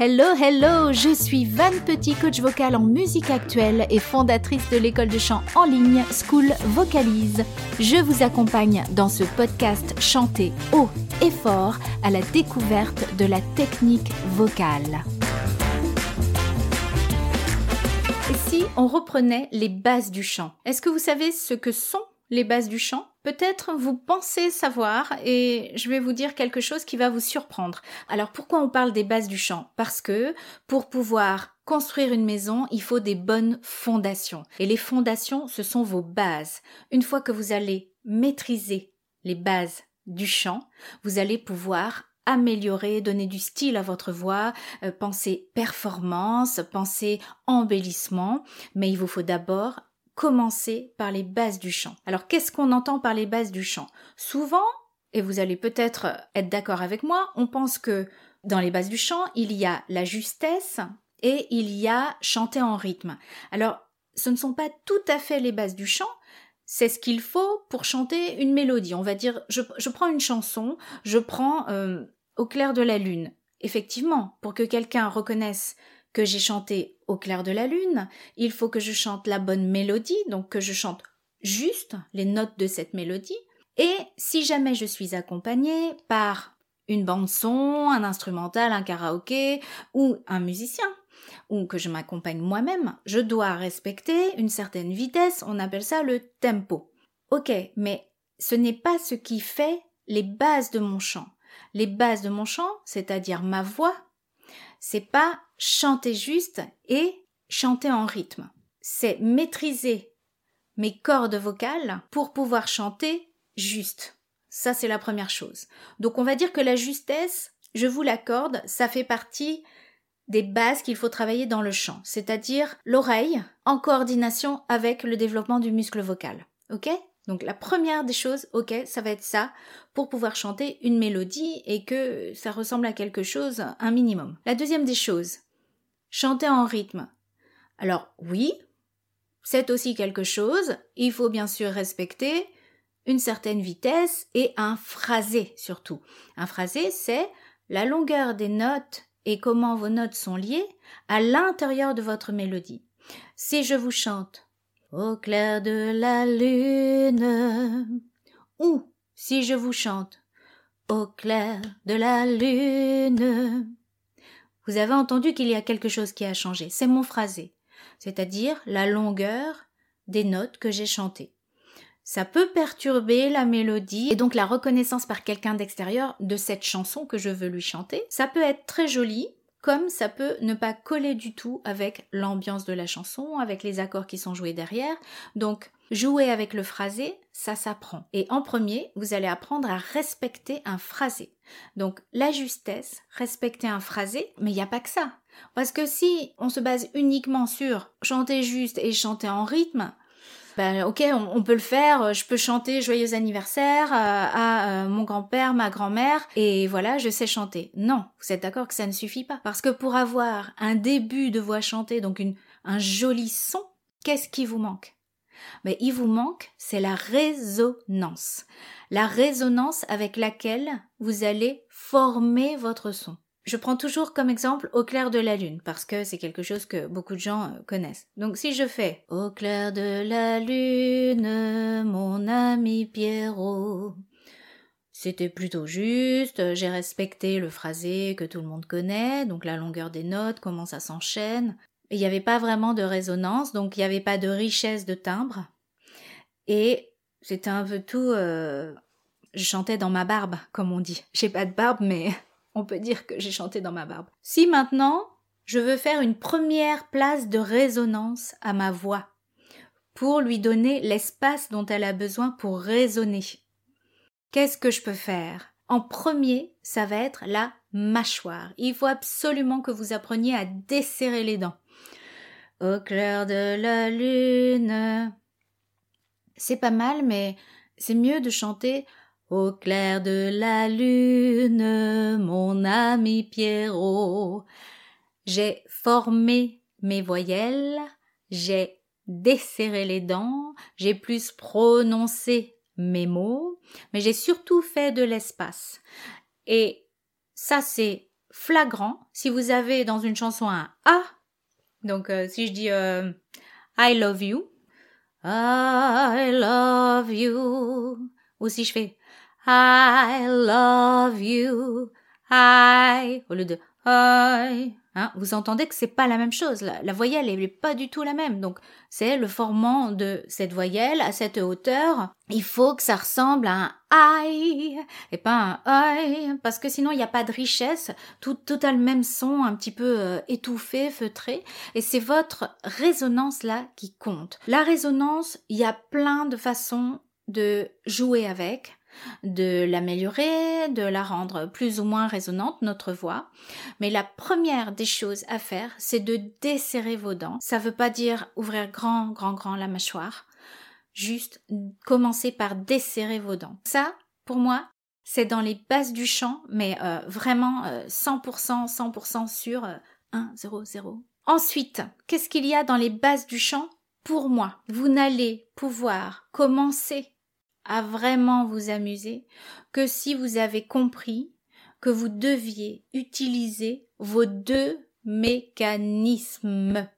Hello, hello, je suis Van Petit, coach vocal en musique actuelle et fondatrice de l'école de chant en ligne School Vocalise. Je vous accompagne dans ce podcast chanté haut et fort à la découverte de la technique vocale. Et si on reprenait les bases du chant? Est-ce que vous savez ce que sont les bases du chant Peut-être vous pensez savoir et je vais vous dire quelque chose qui va vous surprendre. Alors pourquoi on parle des bases du chant? Parce que pour pouvoir construire une maison, il faut des bonnes fondations. Et les fondations, ce sont vos bases. Une fois que vous allez maîtriser les bases du chant, vous allez pouvoir améliorer, donner du style à votre voix, euh, penser performance, penser embellissement, mais il vous faut d'abord commencer par les bases du chant. Alors qu'est-ce qu'on entend par les bases du chant? Souvent, et vous allez peut-être être d'accord avec moi, on pense que dans les bases du chant, il y a la justesse et il y a chanter en rythme. Alors, ce ne sont pas tout à fait les bases du chant, c'est ce qu'il faut pour chanter une mélodie. On va dire, je, prends une chanson, je prends euh, Au clair de la lune. Effectivement, pour que quelqu'un reconnaisse que j'ai chanté au clair de la lune, il faut que je chante la bonne mélodie, donc que je chante juste les notes de cette mélodie, et si jamais je suis accompagnée par une bande son, un instrumental, un karaoké ou un musicien, ou que je m'accompagne moi-même, je dois respecter une certaine vitesse, on appelle ça le tempo. Ok, mais ce n'est pas ce qui fait les bases de mon chant. Les bases de mon chant, c'est-à-dire ma voix, c'est pas chanter juste et chanter en rythme. C'est maîtriser mes cordes vocales pour pouvoir chanter juste. Ça, c'est la première chose. Donc, on va dire que la justesse, je vous l'accorde, ça fait partie des bases qu'il faut travailler dans le chant, c'est-à-dire l'oreille en coordination avec le développement du muscle vocal. Ok? Donc la première des choses, ok, ça va être ça pour pouvoir chanter une mélodie et que ça ressemble à quelque chose, un minimum. La deuxième des choses, chanter en rythme. Alors oui, c'est aussi quelque chose, il faut bien sûr respecter une certaine vitesse et un phrasé surtout. Un phrasé, c'est la longueur des notes et comment vos notes sont liées à l'intérieur de votre mélodie. Si je vous chante au clair de la lune. Ou, si je vous chante, au clair de la lune. Vous avez entendu qu'il y a quelque chose qui a changé. C'est mon phrasé, c'est-à-dire la longueur des notes que j'ai chantées. Ça peut perturber la mélodie et donc la reconnaissance par quelqu'un d'extérieur de cette chanson que je veux lui chanter. Ça peut être très joli, comme ça peut ne pas coller du tout avec l'ambiance de la chanson, avec les accords qui sont joués derrière. Donc, jouer avec le phrasé, ça s'apprend. Et en premier, vous allez apprendre à respecter un phrasé. Donc, la justesse, respecter un phrasé, mais il n'y a pas que ça. Parce que si on se base uniquement sur chanter juste et chanter en rythme, ben, ok, on, peut le faire, je peux chanter joyeux anniversaire euh, à, euh, mon grand-père, ma grand-mère, et voilà, je sais chanter. Non, vous êtes d'accord que ça ne suffit pas. Parce que pour avoir un début de voix chantée, donc un joli son, qu'est-ce qui vous manque? Mais il vous manque, c'est la résonance. La résonance avec laquelle vous allez former votre son. Je prends toujours comme exemple Au clair de la lune, parce que c'est quelque chose que beaucoup de gens euh, connaissent. Donc si je fais Au clair de la lune, mon ami Pierrot, c'était plutôt juste, j'ai respecté le phrasé que tout le monde connaît, donc la longueur des notes, comment ça s'enchaîne. Il n'y avait pas vraiment de résonance, donc il n'y avait pas de richesse de timbre. Et c'était un peu tout... Euh, je chantais dans ma barbe, comme on dit. J'ai pas de barbe, mais on peut dire que j'ai chanté dans ma barbe. Si maintenant, je veux faire une première place de résonance à ma voix, pour lui donner l'espace dont elle a besoin pour résonner. Qu'est-ce que je peux faire? En premier, ça va être la mâchoire. Il faut absolument que vous appreniez à desserrer les dents. Au clair de la lune. C'est pas mal, mais c'est mieux de chanter au clair de la lune, mon ami Pierrot, j'ai formé mes voyelles, j'ai desserré les dents, j'ai plus prononcé mes mots, mais j'ai surtout fait de l'espace. Et ça, c'est flagrant si vous avez dans une chanson un A. Donc euh, si je dis euh, I love you, I love you, ou si je fais I love you, I, au lieu de I, Hein, vous entendez que c'est pas la même chose. La, voyelle n'est pas du tout la même. Donc, c'est le formant de cette voyelle à cette hauteur. Il faut que ça ressemble à un I et pas un I, parce que sinon il n'y a pas de richesse. Tout, tout a le même son, un petit peu euh, étouffé, feutré. Et c'est votre résonance là qui compte. La résonance, il y a plein de façons de jouer avec de l'améliorer, de la rendre plus ou moins résonante, notre voix. Mais la première des choses à faire, c'est de desserrer vos dents. Ça ne veut pas dire ouvrir grand, grand, grand la mâchoire. Juste commencer par desserrer vos dents. Ça, pour moi, c'est dans les bases du chant, mais euh, vraiment 100%, euh, 100% sûr, 1, 0, 0. Ensuite, qu'est-ce qu'il y a dans les bases du chant Pour moi, vous n'allez pouvoir commencer à vraiment vous amuser que si vous avez compris que vous deviez utiliser vos deux mécanismes.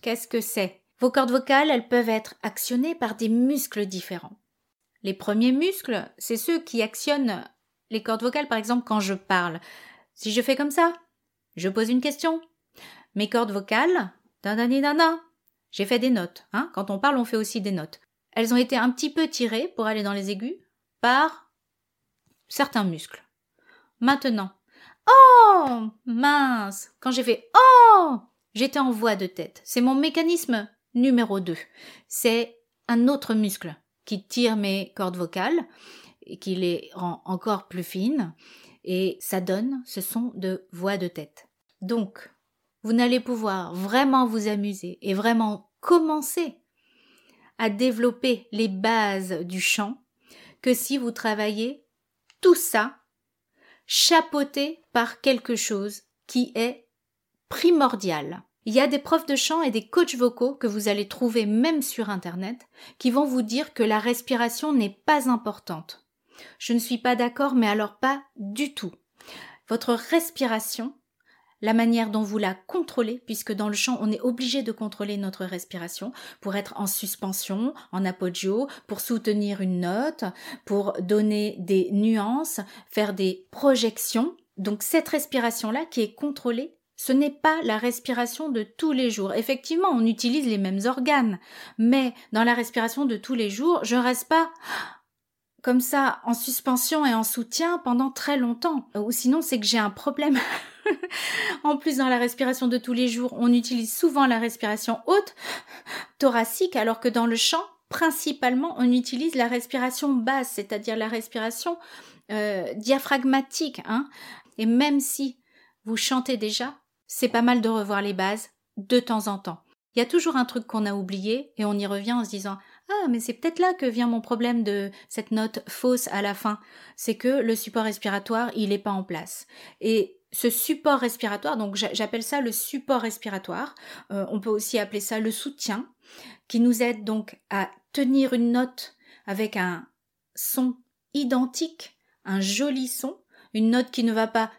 Qu'est-ce que c'est? Vos cordes vocales, elles peuvent être actionnées par des muscles différents. Les premiers muscles, c'est ceux qui actionnent les cordes vocales, par exemple, quand je parle. Si je fais comme ça, je pose une question. Mes cordes vocales, j'ai fait des notes. Hein quand on parle, on fait aussi des notes elles ont été un petit peu tirées pour aller dans les aigus par certains muscles. Maintenant, oh mince, quand j'ai fait oh, j'étais en voix de tête. C'est mon mécanisme numéro 2. C'est un autre muscle qui tire mes cordes vocales et qui les rend encore plus fines et ça donne ce son de voix de tête. Donc, vous n'allez pouvoir vraiment vous amuser et vraiment commencer à développer les bases du chant que si vous travaillez tout ça chapeauté par quelque chose qui est primordial. Il y a des profs de chant et des coachs vocaux que vous allez trouver même sur Internet qui vont vous dire que la respiration n'est pas importante. Je ne suis pas d'accord, mais alors pas du tout. Votre respiration la manière dont vous la contrôlez, puisque dans le chant, on est obligé de contrôler notre respiration pour être en suspension, en apogeo, pour soutenir une note, pour donner des nuances, faire des projections. Donc cette respiration-là qui est contrôlée, ce n'est pas la respiration de tous les jours. Effectivement, on utilise les mêmes organes, mais dans la respiration de tous les jours, je ne reste pas comme ça en suspension et en soutien pendant très longtemps. Ou sinon, c'est que j'ai un problème. en plus, dans la respiration de tous les jours, on utilise souvent la respiration haute, thoracique, alors que dans le chant, principalement, on utilise la respiration basse, c'est-à-dire la respiration euh, diaphragmatique. Hein. Et même si vous chantez déjà, c'est pas mal de revoir les bases de temps en temps. Il y a toujours un truc qu'on a oublié et on y revient en se disant ah, mais c'est peut-être là que vient mon problème de cette note fausse à la fin. C'est que le support respiratoire, il n'est pas en place. Et ce support respiratoire, donc j'appelle ça le support respiratoire, euh, on peut aussi appeler ça le soutien, qui nous aide donc à tenir une note avec un son identique, un joli son, une note qui ne va pas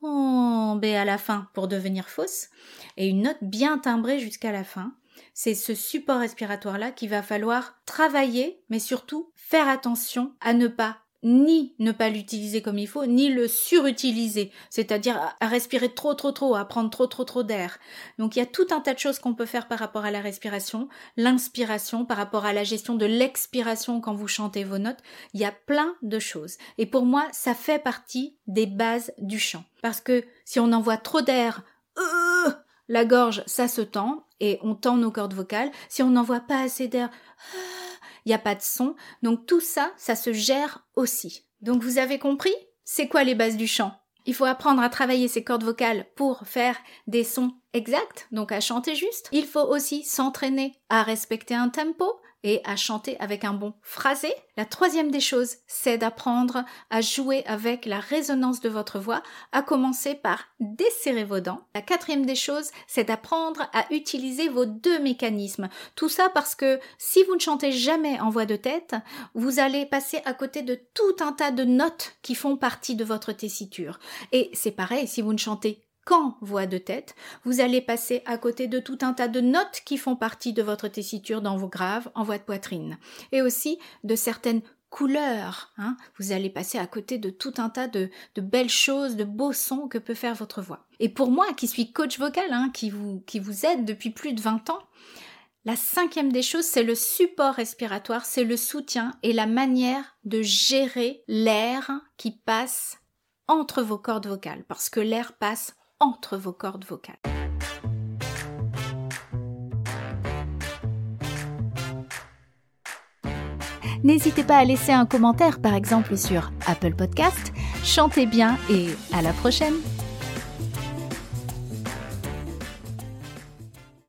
tomber à la fin pour devenir fausse, et une note bien timbrée jusqu'à la fin. C'est ce support respiratoire-là qu'il va falloir travailler, mais surtout faire attention à ne pas ni ne pas l'utiliser comme il faut, ni le surutiliser, c'est-à-dire à respirer trop trop trop, à prendre trop trop trop d'air. Donc il y a tout un tas de choses qu'on peut faire par rapport à la respiration, l'inspiration, par rapport à la gestion de l'expiration quand vous chantez vos notes, il y a plein de choses. Et pour moi, ça fait partie des bases du chant. Parce que si on envoie trop d'air, euh, la gorge, ça se tend, et on tend nos cordes vocales. Si on n'envoie pas assez d'air, il n'y a pas de son. Donc tout ça, ça se gère aussi. Donc vous avez compris? C'est quoi les bases du chant? Il faut apprendre à travailler ses cordes vocales pour faire des sons exact, donc à chanter juste. Il faut aussi s'entraîner à respecter un tempo, et à chanter avec un bon phrasé. La troisième des choses, c'est d'apprendre à jouer avec la résonance de votre voix, à commencer par desserrer vos dents. La quatrième des choses, c'est d'apprendre à utiliser vos deux mécanismes. Tout ça parce que si vous ne chantez jamais en voix de tête, vous allez passer à côté de tout un tas de notes qui font partie de votre tessiture. Et c'est pareil, si vous ne chantez quand voix de tête, vous allez passer à côté de tout un tas de notes qui font partie de votre tessiture dans vos graves en voix de poitrine, et aussi de certaines couleurs. Hein. Vous allez passer à côté de tout un tas de, belles choses, de beaux sons que peut faire votre voix. Et pour moi, qui suis coach vocal, hein, qui, vous, qui vous aide depuis plus de 20 ans, la cinquième des choses, c'est le support respiratoire, c'est le soutien et la manière de gérer l'air qui passe entre vos cordes vocales, parce que l'air passe entre vos cordes vocales. N'hésitez pas à laisser un commentaire par exemple sur Apple Podcast. Chantez bien et à la prochaine